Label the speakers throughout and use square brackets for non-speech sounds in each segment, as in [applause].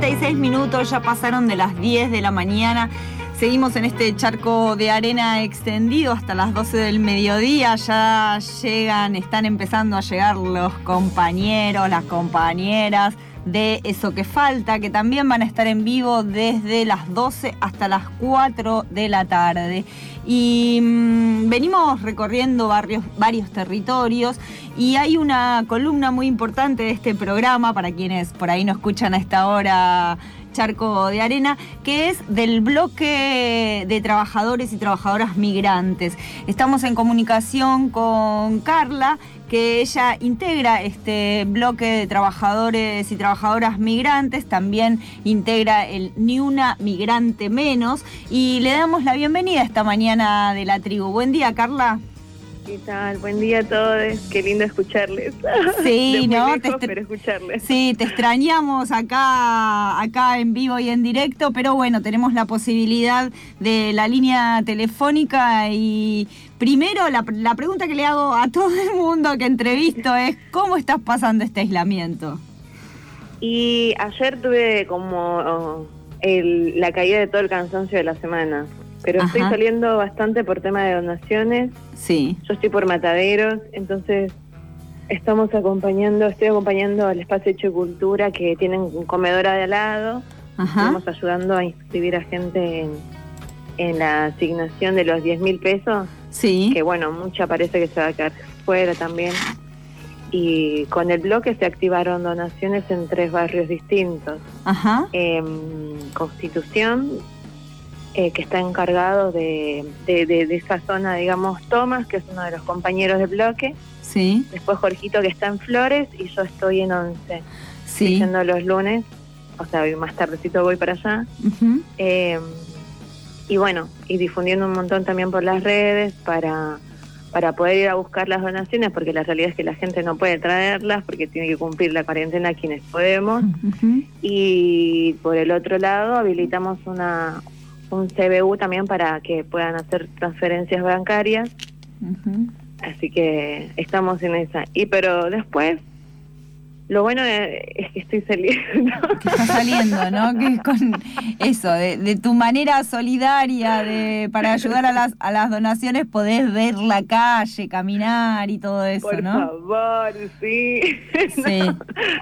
Speaker 1: 36 minutos, ya pasaron de las 10 de la mañana. Seguimos en este charco de arena extendido hasta las 12 del mediodía. Ya llegan, están empezando a llegar los compañeros, las compañeras de Eso que Falta, que también van a estar en vivo desde las 12 hasta las 4 de la tarde. Y mm, venimos recorriendo varios territorios y hay una columna muy importante de este programa para quienes por ahí no escuchan a esta hora Charco de Arena, que es del bloque de trabajadores y trabajadoras migrantes. Estamos en comunicación con Carla, que ella integra este bloque de trabajadores y trabajadoras migrantes, también integra el Ni una migrante menos y le damos la bienvenida esta mañana de la tribu. Buen día, Carla.
Speaker 2: ¿Qué tal? Buen día a todos. Qué lindo escucharles. [laughs]
Speaker 1: Sí, ¿no?
Speaker 2: pero escucharles.
Speaker 1: Sí, te extrañamos acá, acá en vivo y en directo, pero bueno, tenemos la posibilidad de la línea telefónica y primero la, la pregunta que le hago a todo el mundo que entrevisto es ¿cómo estás pasando este aislamiento?
Speaker 2: Y ayer tuve como la caída de todo el cansancio de la semana pero estoy saliendo bastante por tema de donaciones.
Speaker 1: Sí.
Speaker 2: Yo estoy por mataderos, entonces estamos acompañando, estoy acompañando al espacio Hecho Cultura que tienen comedora de al lado. Estamos ayudando a inscribir a gente en, en la asignación de los 10 mil pesos.
Speaker 1: Sí.
Speaker 2: Que bueno, mucha parece que se va a quedar fuera también. Y con el bloque se activaron donaciones en tres barrios distintos.
Speaker 1: Ajá.
Speaker 2: Constitución, eh, que está encargado de, de, esa zona, digamos, Tomás, que es uno de los compañeros del bloque.
Speaker 1: Sí.
Speaker 2: Después Jorgito, que está en Flores, y yo estoy en Once.
Speaker 1: Sí.
Speaker 2: Yendo los lunes, o sea, más tardecito voy para allá. Em, y bueno, y difundiendo un montón también por las redes para, para poder ir a buscar las donaciones, porque la realidad es que la gente no puede traerlas porque tiene que cumplir la cuarentena quienes podemos. Y por el otro lado, habilitamos una, un CBU también para que puedan hacer transferencias bancarias. Así que estamos en esa. Y pero después lo bueno es que estoy saliendo. [laughs]
Speaker 1: Que estás saliendo, ¿no? Que con eso, de, tu manera solidaria de para ayudar a las, a las donaciones podés ver la calle, caminar y todo eso,
Speaker 2: Por
Speaker 1: ¿no?
Speaker 2: Por favor, sí. [laughs] sí.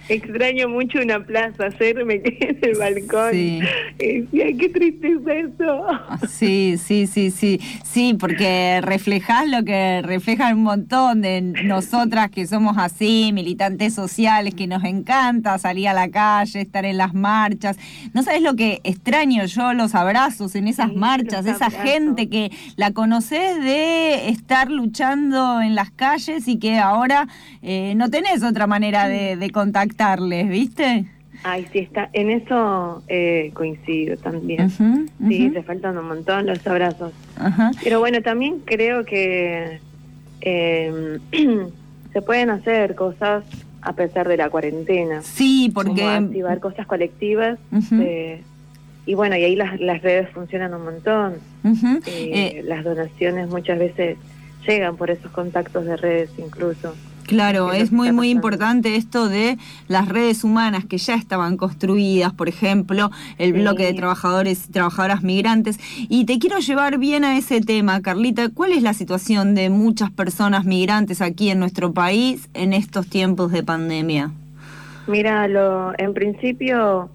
Speaker 2: Extraño mucho una plaza, hacerme en el balcón. Sí. ay, qué tristeza eso.
Speaker 1: Sí, sí, sí, sí. Sí, porque reflejás lo que reflejan un montón de nosotras que somos así, militantes sociales que nos encanta salir a la calle, estar en las marchas. No sabes lo que extraño yo, los abrazos en esas marchas, esa gente que la conoces de estar luchando en las calles y que ahora eh, no tenés otra manera de, contactarles, ¿viste?
Speaker 2: Ay, sí, está. En eso eh, coincido también. Sí, te faltan un montón los abrazos. Pero bueno, también creo que eh, [clears throat] se pueden hacer cosas a pesar de la cuarentena.
Speaker 1: Sí, porque...
Speaker 2: activar cosas colectivas. Eh, y bueno, y ahí las, las redes funcionan un montón. Eh, eh, las donaciones muchas veces llegan por esos contactos de redes incluso.
Speaker 1: Claro, es muy, muy importante esto de las redes humanas que ya estaban construidas, por ejemplo, el bloque de trabajadores y trabajadoras migrantes. Y te quiero llevar bien a ese tema, Carlita. ¿Cuál es la situación de muchas personas migrantes aquí en nuestro país en estos tiempos de pandemia?
Speaker 2: Mira, lo, en principio,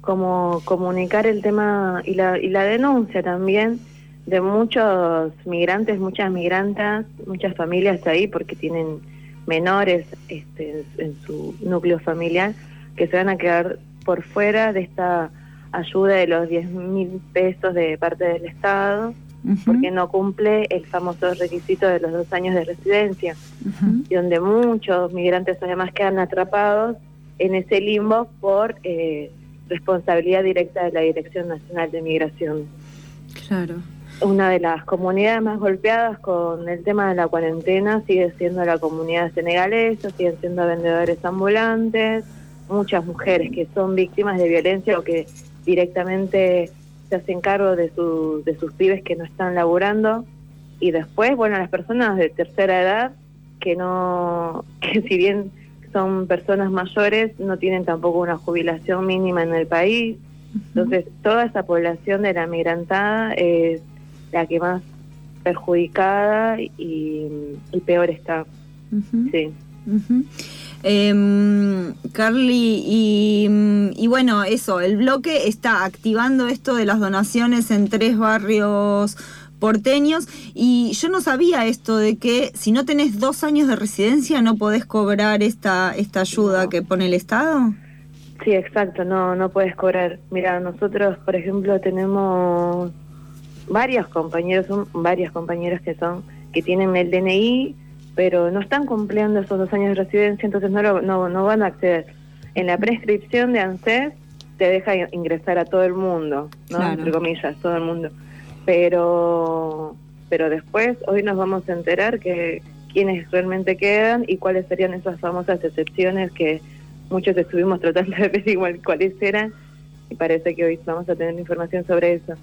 Speaker 2: como comunicar el tema y la, y la denuncia también de muchos migrantes, muchas migrantas, muchas familias ahí, porque tienen menores este, en su núcleo familiar que se van a quedar por fuera de esta ayuda de los 10 mil pesos de parte del Estado, porque no cumple el famoso requisito de los dos años de residencia, y donde muchos migrantes además quedan atrapados en ese limbo por eh, responsabilidad directa de la Dirección Nacional de Migración.
Speaker 1: Claro
Speaker 2: una de las comunidades más golpeadas con el tema de la cuarentena sigue siendo la comunidad senegalesa, siguen siendo vendedores ambulantes, muchas mujeres que son víctimas de violencia o que directamente se hacen cargo de, su, de sus pibes que no están laburando. Y después, bueno, las personas de tercera edad que no, [laughs] que si bien son personas mayores, no tienen tampoco una jubilación mínima en el país. Entonces, toda esa población de la migrantada es la que más perjudicada y, peor está. Sí.
Speaker 1: Em, Carly, y, bueno, eso, el bloque está activando esto de las donaciones en tres barrios porteños y yo no sabía esto de que si no tenés dos años de residencia no podés cobrar esta, esta ayuda que pone el Estado.
Speaker 2: Sí, exacto, no, no puedes cobrar. Mira, nosotros, por ejemplo, tenemos varios compañeros, son varias compañeras que son, que tienen el DNI, pero no están cumpliendo esos dos años de residencia, entonces no, no, no van a acceder. En la prescripción de ANSES te deja ingresar a todo el mundo, ¿no? Entre comillas, todo el mundo. Pero, pero después, hoy nos vamos a enterar que quiénes realmente quedan y cuáles serían esas famosas excepciones que muchos estuvimos tratando de ver igual cuáles eran y parece que hoy vamos a tener información sobre eso.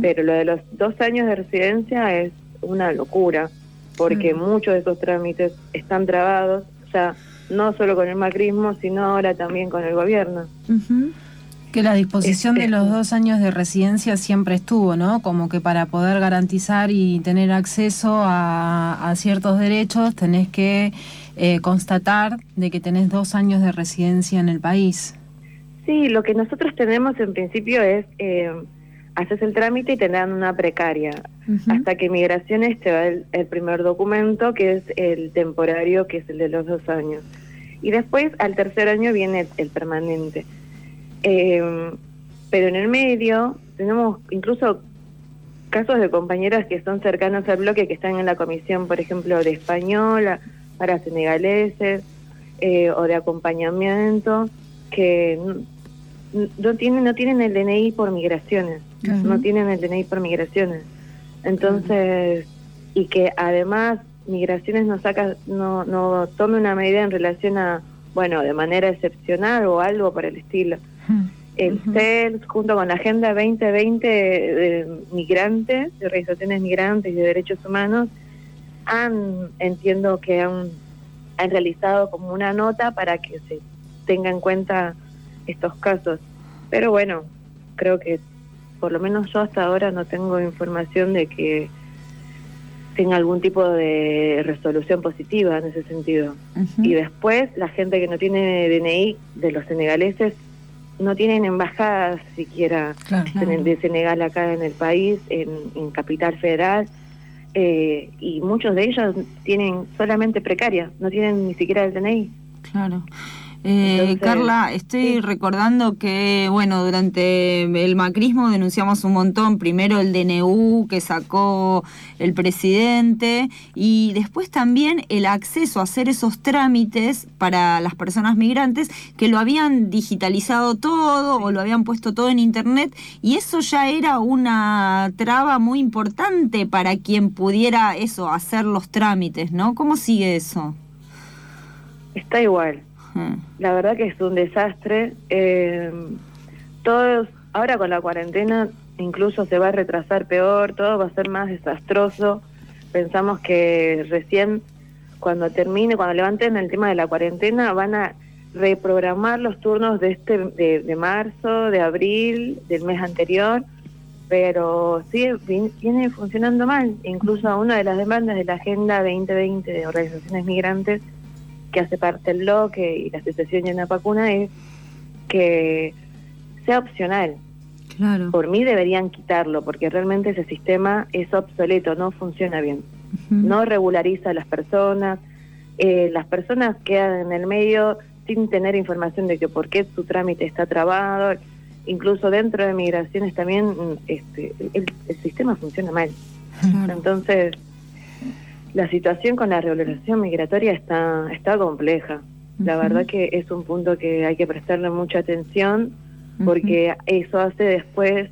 Speaker 2: Pero lo de los dos años de residencia es una locura, porque muchos de esos trámites están trabados, ya no solo con el macrismo, sino ahora también con el gobierno.
Speaker 3: Que la disposición de los dos años de residencia siempre estuvo, ¿no? Como que para poder garantizar y tener acceso a ciertos derechos tenés que eh, constatar de que tenés dos años de residencia en el país.
Speaker 2: Sí, lo que nosotros tenemos en principio es, eh, haces el trámite y te dan una precaria, hasta que Migraciones te da el, primer documento, que es el temporario, que es el de los dos años. Y después, al tercer año, viene el, permanente. Em, pero en el medio tenemos incluso casos de compañeras que son cercanos al bloque, que están en la comisión, por ejemplo, de española, para senegaleses eh, o de acompañamiento que no tienen no tienen el DNI por migraciones no tienen el DNI por migraciones. Entonces y que además migraciones no saca no no tome una medida en relación a bueno de manera excepcional o algo por el estilo. El CELS junto con la Agenda 2020 de migrantes de organizaciones migrantes y de derechos humanos han, entiendo que han, han realizado como una nota para que se tenga en cuenta estos casos. Pero bueno, creo que por lo menos yo hasta ahora no tengo información de que tenga algún tipo de resolución positiva en ese sentido. Y después, la gente que no tiene DNI de los senegaleses no tienen embajadas siquiera de Senegal acá en el país, en, en Capital Federal. Eh, y muchos de ellos tienen solamente precaria, no tienen ni siquiera el DNI.
Speaker 1: Claro. Eh, Carla, estoy recordando que, bueno, durante el macrismo denunciamos un montón, primero el DNU que sacó el presidente y después también el acceso a hacer esos trámites para las personas migrantes que lo habían digitalizado todo o lo habían puesto todo en internet y eso ya era una traba muy importante para quien pudiera eso, hacer los trámites, ¿no? ¿Cómo sigue eso?
Speaker 2: Está igual la verdad que es un desastre. Eh, todos, ahora con la cuarentena incluso se va a retrasar peor, todo va a ser más desastroso. Pensamos que recién cuando termine, cuando levanten el tema de la cuarentena, van a reprogramar los turnos de este de, marzo, de abril, del mes anterior, pero sigue viene funcionando mal. Incluso una de las demandas de la Agenda 2020 de organizaciones migrantes que hace parte del bloque y la asociación Llena Vacuna es que sea opcional. Claro. Por mí deberían quitarlo, porque realmente ese sistema es obsoleto, no funciona bien. No regulariza a las personas, eh, las personas quedan en el medio sin tener información de que por qué su trámite está trabado. Incluso dentro de migraciones también este, el, sistema funciona mal. Entonces, la situación con la regulación migratoria está, está compleja. La verdad que es un punto que hay que prestarle mucha atención porque eso hace después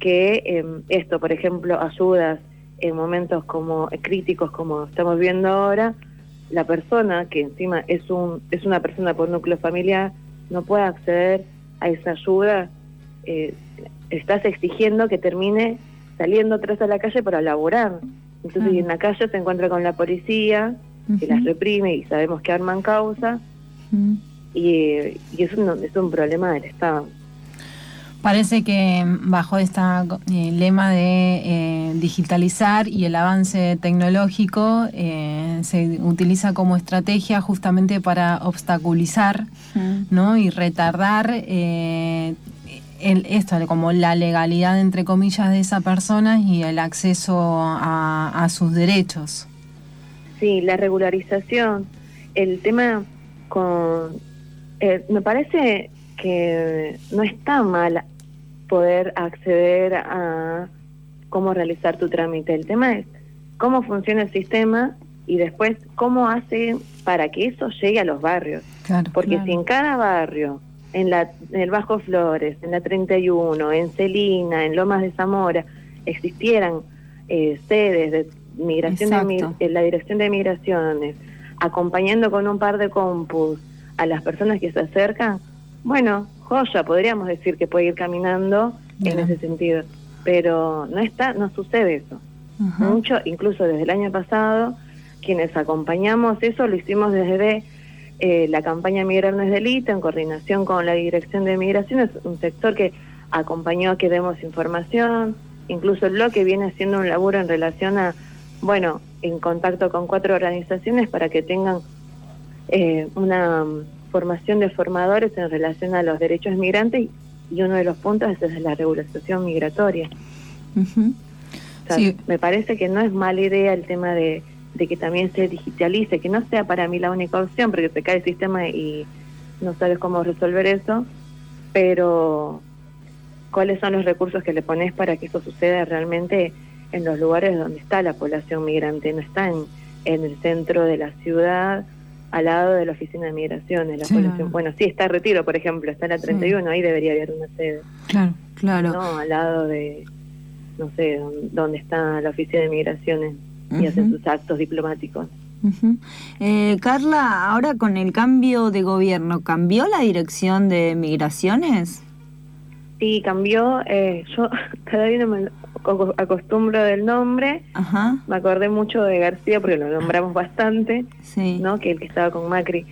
Speaker 2: que em, esto, por ejemplo, ayudas en momentos como críticos como estamos viendo ahora, la persona que encima es un es una persona por núcleo familiar no puede acceder a esa ayuda, eh, estás exigiendo que termine saliendo atrás a la calle para laborar. Entonces, en la calle se encuentra con la policía, que las reprime y sabemos que arman causa, y, y es, un, es un problema del Estado.
Speaker 3: Parece que bajo este lema de eh, digitalizar y el avance tecnológico eh, se utiliza como estrategia justamente para obstaculizar ¿no? y retardar esto, como la legalidad entre comillas de esa persona y el acceso a, sus derechos.
Speaker 2: Sí, la regularización. El tema con... me parece que no está mal poder acceder a cómo realizar tu trámite. El tema es cómo funciona el sistema y después cómo hace para que eso llegue a los barrios. Porque si en cada barrio, en, la, en el Bajo Flores, en la 31, en Celina, en Lomas de Zamora, existieran eh, sedes de migración de, la Dirección de Migraciones, acompañando con un par de compus a las personas que se acercan, bueno, joya, podríamos decir que puede ir caminando en ese sentido, pero no está, no sucede eso. Mucho, incluso desde el año pasado, quienes acompañamos eso lo hicimos desde eh, la campaña Migrar no es delito, en coordinación con la Dirección de Migración, es un sector que acompañó a que demos información, incluso el bloque viene haciendo un laburo en relación a, bueno, en contacto con cuatro organizaciones para que tengan eh, una formación de formadores en relación a los derechos migrantes y uno de los puntos es la regulación migratoria. Me parece que no es mala idea el tema de, que también se digitalice, que no sea para mí la única opción, porque se cae el sistema y no sabes cómo resolver eso, pero cuáles son los recursos que le pones para que eso suceda realmente en los lugares donde está la población migrante, no está en, en el centro de la ciudad al lado de la oficina de migraciones. La bueno, sí, está Retiro, por ejemplo, está en la 31, ahí debería haber una sede.
Speaker 3: Claro, claro.
Speaker 2: No, al lado de, no sé, donde está la oficina de migraciones y hacen sus actos diplomáticos.
Speaker 1: eh, Carla, ahora con el cambio de gobierno, ¿cambió la dirección de migraciones?
Speaker 2: Sí, cambió. Eh, yo [laughs] todavía no me acostumbro del nombre. Me acordé mucho de García porque lo nombramos bastante, ¿no? Que el que estaba con Macri.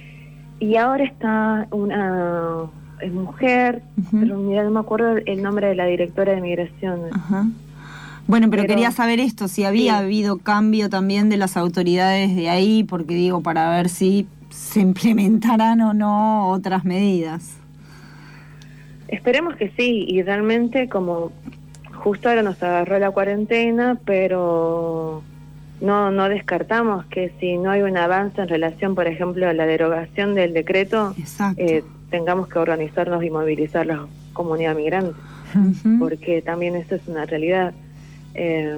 Speaker 2: Y ahora está una es mujer, pero no me acuerdo el nombre de la directora de migración.
Speaker 1: Bueno, pero, quería saber esto, si había habido cambio también de las autoridades de ahí, porque digo, para ver si se [laughs] implementarán o no otras medidas.
Speaker 2: Esperemos que sí, y realmente como justo ahora nos agarró la cuarentena, pero no, no descartamos que si no hay un avance en relación, por ejemplo, a la derogación del decreto, eh, tengamos que organizarnos y movilizar la comunidad migrante, porque también eso es una realidad. Eh,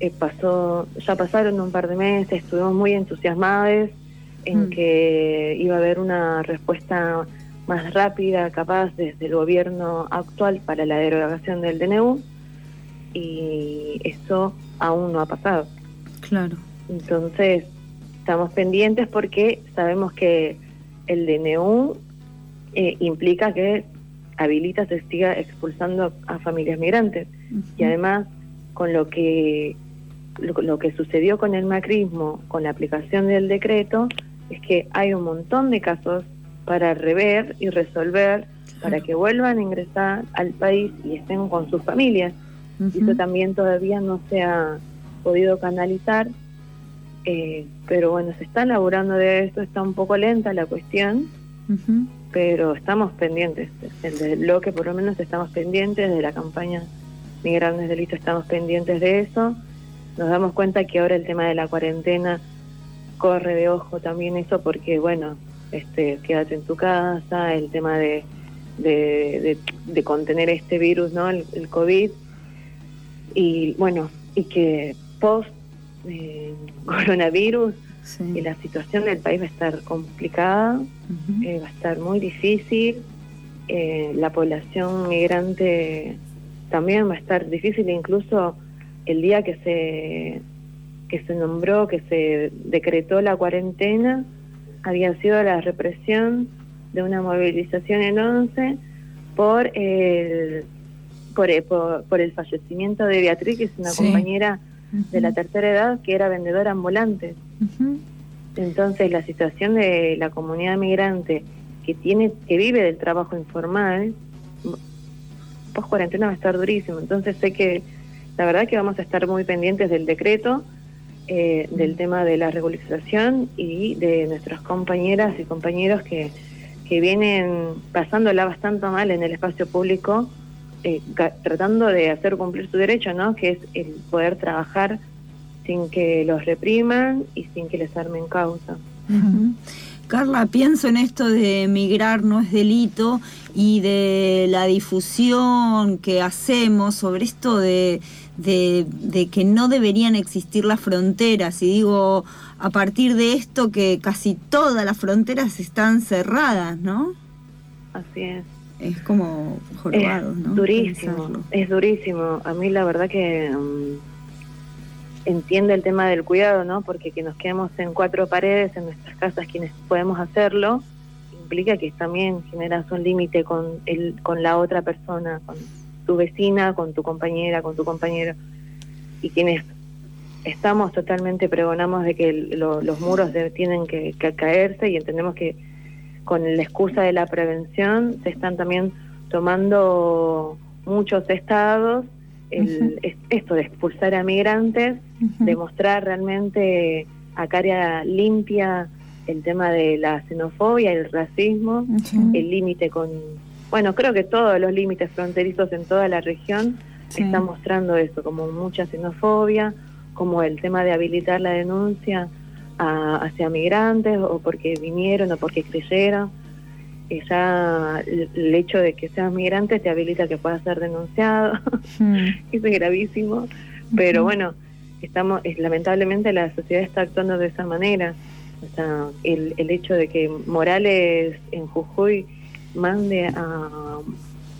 Speaker 2: eh, pasó, ya pasaron un par de meses, estuvimos muy entusiasmados en mm. que iba a haber una respuesta más rápida, capaz, desde el gobierno actual para la derogación del DNU y eso aún no ha pasado.
Speaker 1: Claro.
Speaker 2: Entonces, estamos pendientes porque sabemos que el DNU eh, implica que habilita se siga expulsando a familias migrantes. Y además con lo que lo, que sucedió con el macrismo con la aplicación del decreto es que hay un montón de casos para rever y resolver, para que vuelvan a ingresar al país y estén con sus familias. Y eso también todavía no se ha podido canalizar, eh, pero bueno, se está elaborando de esto, está un poco lenta la cuestión, pero estamos pendientes, desde el bloque por lo menos estamos pendientes, de la campaña Migrantes Delito estamos pendientes de eso, nos damos cuenta que ahora el tema de la cuarentena corre de ojo también eso porque bueno, este, quédate en tu casa, el tema de, de, contener este virus, ¿no? El, COVID. Y bueno, y que post eh, [laughs] coronavirus y la situación del país va a estar complicada, eh, va a estar muy difícil, eh, la población migrante también va a estar difícil, incluso el día que se que se nombró, que se decretó la cuarentena, había sido la represión de una movilización en 11 por el, por, por, el fallecimiento de Beatriz, que es una compañera de la tercera edad que era vendedora ambulante. Entonces la situación de la comunidad migrante que tiene que vive del trabajo informal, post cuarentena va a estar durísimo. Entonces sé que la verdad que vamos a estar muy pendientes del decreto, eh, del tema de la regularización y de nuestras compañeras y compañeros que, que vienen pasándola bastante mal en el espacio público, eh, tratando de hacer cumplir su derecho, ¿no? Que es el poder trabajar sin que los repriman y sin que les armen causa.
Speaker 1: Carla, pienso en esto de migrar no es delito y de la difusión que hacemos sobre esto de, de, que no deberían existir las fronteras. Y digo, a partir de esto que casi todas las fronteras están cerradas, ¿no?
Speaker 2: Así es.
Speaker 1: Es como jorobado,
Speaker 2: ¿no? Durísimo, es durísimo. A mí la verdad que... Mm, entiende el tema del cuidado, ¿no? Porque que nos quedemos en cuatro paredes en nuestras casas quienes podemos hacerlo implica que también generas un límite con el con la otra persona, con tu vecina, con tu compañera, con tu compañero y quienes estamos totalmente pregonamos de que los muros tienen que, que caerse y entendemos que con la excusa de la prevención se están también tomando muchos estados el, esto de expulsar a migrantes, demostrar realmente a cara limpia el tema de la xenofobia, el racismo, el límite con, bueno, creo que todos los límites fronterizos en toda la región están mostrando eso, como mucha xenofobia, como el tema de habilitar la denuncia hacia migrantes o porque vinieron o porque creyeron. Ya el hecho de que seas migrante te habilita que puedas ser denunciado, hmm. [laughs] eso es gravísimo, pero bueno, estamos, es, lamentablemente la sociedad está actuando de esa manera, o sea, el, el hecho de que Morales en Jujuy mande a...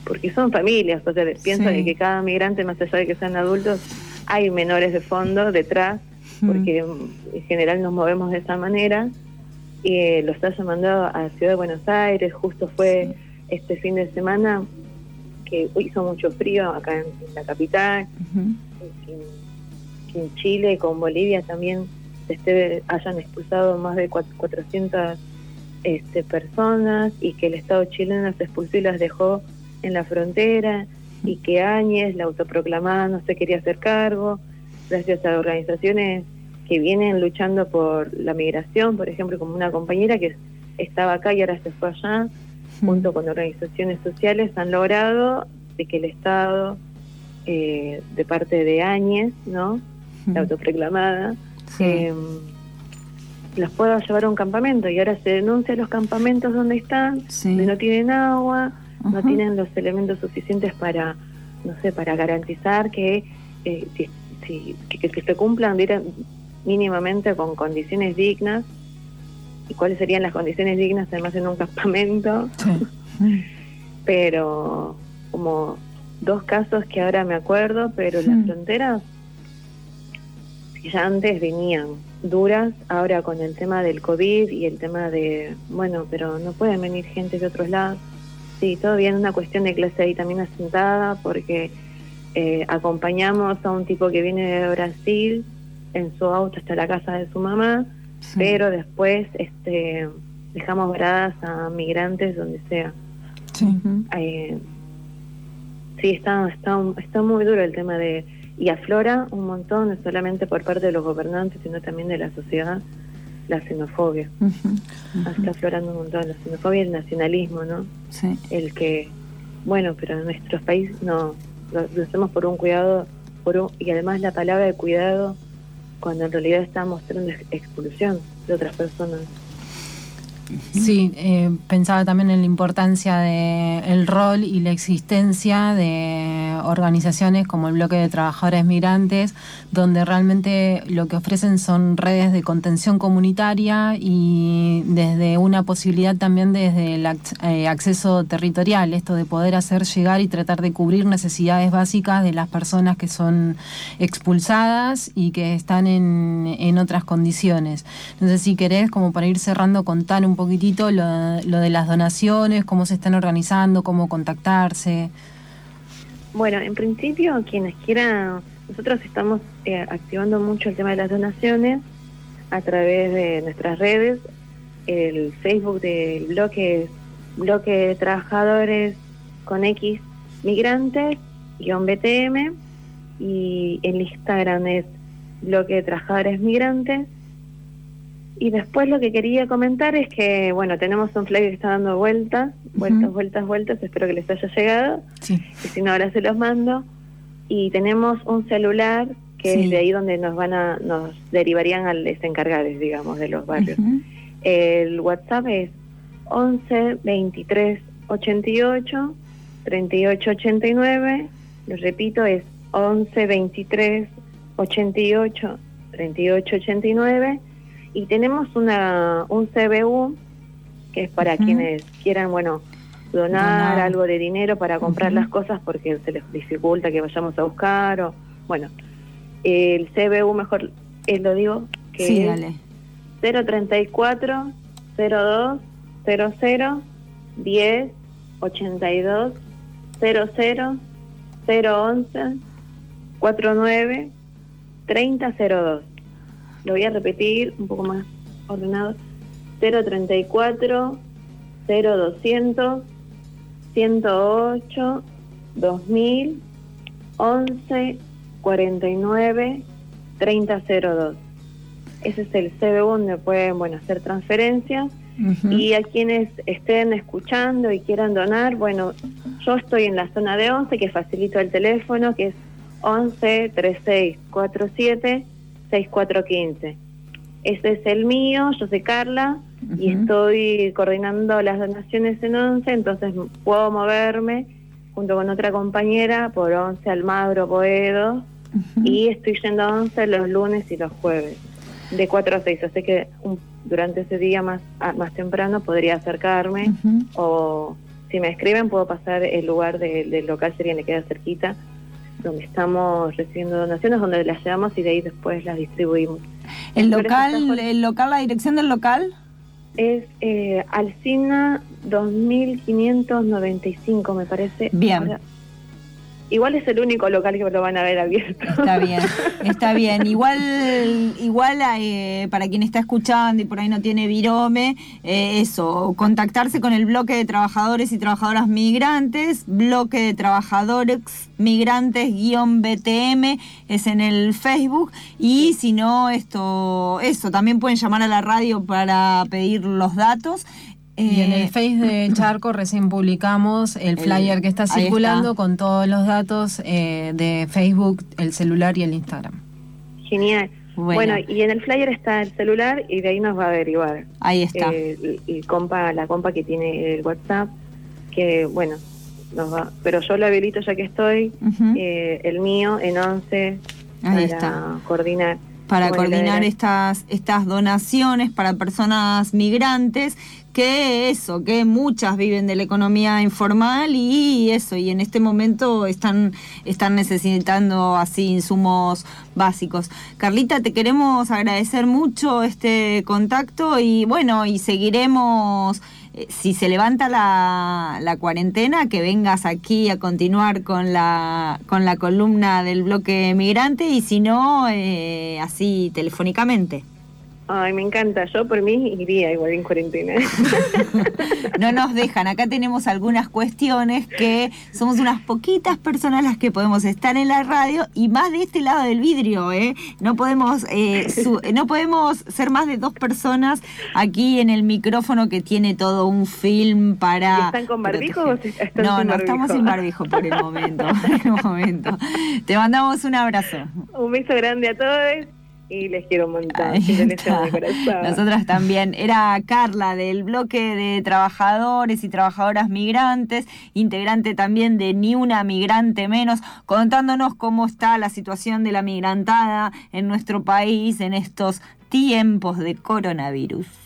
Speaker 2: porque son familias, o sea, pienso que cada migrante, más allá de que sean adultos, hay menores de fondo detrás, porque en general nos movemos de esa manera, y lo está llamando a Ciudad de Buenos Aires, justo fue este fin de semana que hizo mucho frío acá en, la capital, que, en Chile, con Bolivia también este, hayan expulsado más de 400 este, personas y que el Estado chileno las expulsó y las dejó en la frontera y que Áñez, la autoproclamada, no se quería hacer cargo, gracias a organizaciones que vienen luchando por la migración, por ejemplo, como una compañera que estaba acá y ahora se fue allá, junto con organizaciones sociales, han logrado de que el Estado, eh, de parte de Áñez, ¿no? La autoproclamada, eh, los pueda llevar a un campamento. Y ahora se denuncia los campamentos donde están, donde no tienen agua, no tienen los elementos suficientes para, no sé, para garantizar que, eh, si, que, que, se cumplan mínimamente con condiciones dignas. ¿Y cuáles serían las condiciones dignas además en un campamento? [laughs] pero como dos casos que ahora me acuerdo, pero las fronteras ya antes venían duras, ahora con el tema del COVID y el tema de, bueno, pero no pueden venir gente de otros lados. Sí, todavía es una cuestión de clase ahí también asentada porque eh, acompañamos a un tipo que viene de Brasil en su auto hasta la casa de su mamá, pero después este, dejamos varadas a migrantes donde sea. Sí, eh, sí está, está, está muy duro el tema de... Y aflora un montón, no solamente por parte de los gobernantes, sino también de la sociedad, la xenofobia. Está aflorando un montón la xenofobia y el nacionalismo, ¿no? Sí. El que, bueno, pero en nuestros países no, lo, hacemos por un cuidado, por y además la palabra de cuidado cuando en realidad está mostrando expulsión de otras personas.
Speaker 3: Sí, eh, pensaba también en la importancia del rol y la existencia de organizaciones como el Bloque de Trabajadores Migrantes, donde realmente lo que ofrecen son redes de contención comunitaria y desde una posibilidad también desde el eh, acceso territorial, esto de poder hacer llegar y tratar de cubrir necesidades básicas de las personas que son expulsadas y que están en, en otras condiciones. Entonces, si querés, como para ir cerrando, contar un poquitito lo, de las donaciones, cómo se están organizando, cómo contactarse.
Speaker 2: Bueno, en principio, quienes quieran, nosotros estamos eh, activando mucho el tema de las donaciones a través de nuestras redes. El Facebook del bloque bloque de trabajadores con X migrantes, guion BTM, y el Instagram es bloque de trabajadores migrantes. Y después lo que quería comentar es que, bueno, tenemos un flyer que está dando vueltas, vueltas, vueltas, vueltas, espero que les haya llegado.
Speaker 3: Sí.
Speaker 2: Y si no, ahora se los mando. Y tenemos un celular que
Speaker 1: Sí.
Speaker 2: es de ahí donde nos van a, nos derivarían al desencargados, digamos, de los barrios.
Speaker 1: Ujú.
Speaker 2: El WhatsApp es 11 23 88 38 89. Lo repito, es 11 23 88 38 89. Y tenemos una un CBU que es para
Speaker 1: Ujú.
Speaker 2: quienes quieran, bueno, donar,
Speaker 1: Donar.
Speaker 2: algo de dinero para comprar
Speaker 1: Ujú.
Speaker 2: las cosas porque se les dificulta que vayamos a buscar o bueno, el CBU mejor eh, lo digo que
Speaker 1: Sí,
Speaker 2: es
Speaker 1: dale.
Speaker 2: 034 02 00 10 82 00 011 49 3002. Lo voy a repetir un poco más ordenado. 034 0200 108 2000 11 49 3002. Ese es el CBU donde pueden bueno, hacer transferencias.
Speaker 1: Ujú.
Speaker 2: Y a quienes estén escuchando y quieran donar, bueno, yo estoy en la zona de 11, que facilito el teléfono, que es 11 36 47 6415. Ese es el mío, yo soy Carla y
Speaker 1: Ujú.
Speaker 2: estoy coordinando las donaciones en 11, entonces puedo moverme junto con otra compañera por 11 Almagro, Boedo,
Speaker 1: Ujú.
Speaker 2: y estoy yendo a 11 los lunes y los jueves, de 4 a 6. Así que un- durante ese día más, a- más temprano podría acercarme
Speaker 1: Ujú.
Speaker 2: o si me escriben puedo pasar el lugar de- del local, sería me queda cerquita, donde estamos recibiendo donaciones, donde las llevamos y de ahí después las distribuimos.
Speaker 1: El local, el local, la dirección del local.
Speaker 2: Es eh, Alcina 2595, me parece.
Speaker 1: Bien.
Speaker 2: Ahora, igual es el único local que lo van a ver abierto.
Speaker 1: Está bien, [laughs] está bien. Igual, igual eh, para quien está escuchando y por ahí no tiene virome, eh, eso, contactarse con el bloque de trabajadores y trabajadoras migrantes, bloque de trabajadores migrantes guion BTM es en el Facebook y si no esto, eso, también pueden llamar a la radio para pedir los datos.
Speaker 3: Y en
Speaker 1: Eh,
Speaker 3: el Face de [clears throat] Charco recién publicamos el
Speaker 1: El-
Speaker 3: flyer que está circulando
Speaker 1: está.
Speaker 3: con todos los datos eh, de Facebook, el celular y el Instagram.
Speaker 2: Genial.
Speaker 1: Bueno.
Speaker 2: Bueno. y en el flyer está el celular y de ahí nos va a derivar.
Speaker 1: ahí está.
Speaker 2: Eh, compa, la compa que tiene el WhatsApp, que bueno, nos va, pero yo lo habilito ya que estoy, eh, el mío en 11
Speaker 1: Ahí
Speaker 2: para
Speaker 1: está.
Speaker 2: coordinar.
Speaker 1: para coordinar estas, estas donaciones para personas migrantes, que eso, que muchas viven de la economía informal y eso, y en este momento están, están necesitando así insumos básicos. Carlita, te queremos agradecer mucho este contacto y bueno, y seguiremos eh, si se levanta la, la cuarentena, que vengas aquí a continuar con la, con la columna del bloque migrante y si no, eh, así telefónicamente.
Speaker 2: Ay, me encanta. Yo por mí iría igual en cuarentena. [laughs]
Speaker 1: No nos dejan, acá tenemos algunas cuestiones que somos unas poquitas personas las que podemos estar en la radio y más de este lado del vidrio, ¿eh? No podemos, eh, su- no podemos ser más de dos personas aquí en el micrófono que tiene todo un film para...
Speaker 2: ¿Y están con barbijo o están
Speaker 1: no,
Speaker 2: sin
Speaker 1: no estamos
Speaker 2: barbijo?
Speaker 1: sin barbijo por el momento, por el momento. Te mandamos un abrazo.
Speaker 2: un beso grande a todos y les quiero un montón.
Speaker 1: Nosotras también. Era Carla del bloque de trabajadores y trabajadoras migrantes, integrante también de Ni una migrante menos, contándonos cómo está la situación de la migrantada en nuestro país en estos tiempos de coronavirus.